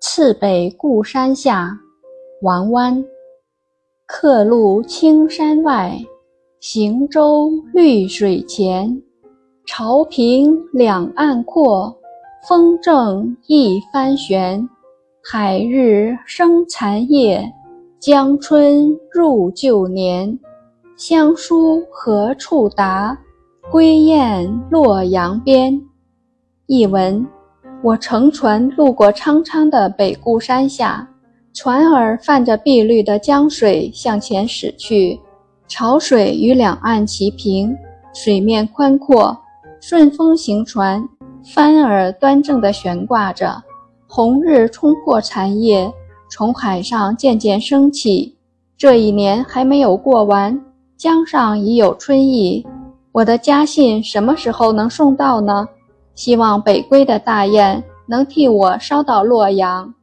次北固山下，王湾。客路青山外，行舟绿水前。潮平两岸阔，风正一帆悬。海日生残夜，江春入旧年。乡书何处达？归雁洛阳边。译文：我乘船路过苍苍的北固山下，船儿泛着碧绿的江水向前驶去，潮水与两岸齐平，水面宽阔。顺风行船，帆儿端正地悬挂着。红日冲破残叶，从海上渐渐升起。这一年还没有过完，江上已有春意。我的家信什么时候能送到呢？希望北归的大雁能替我捎到洛阳。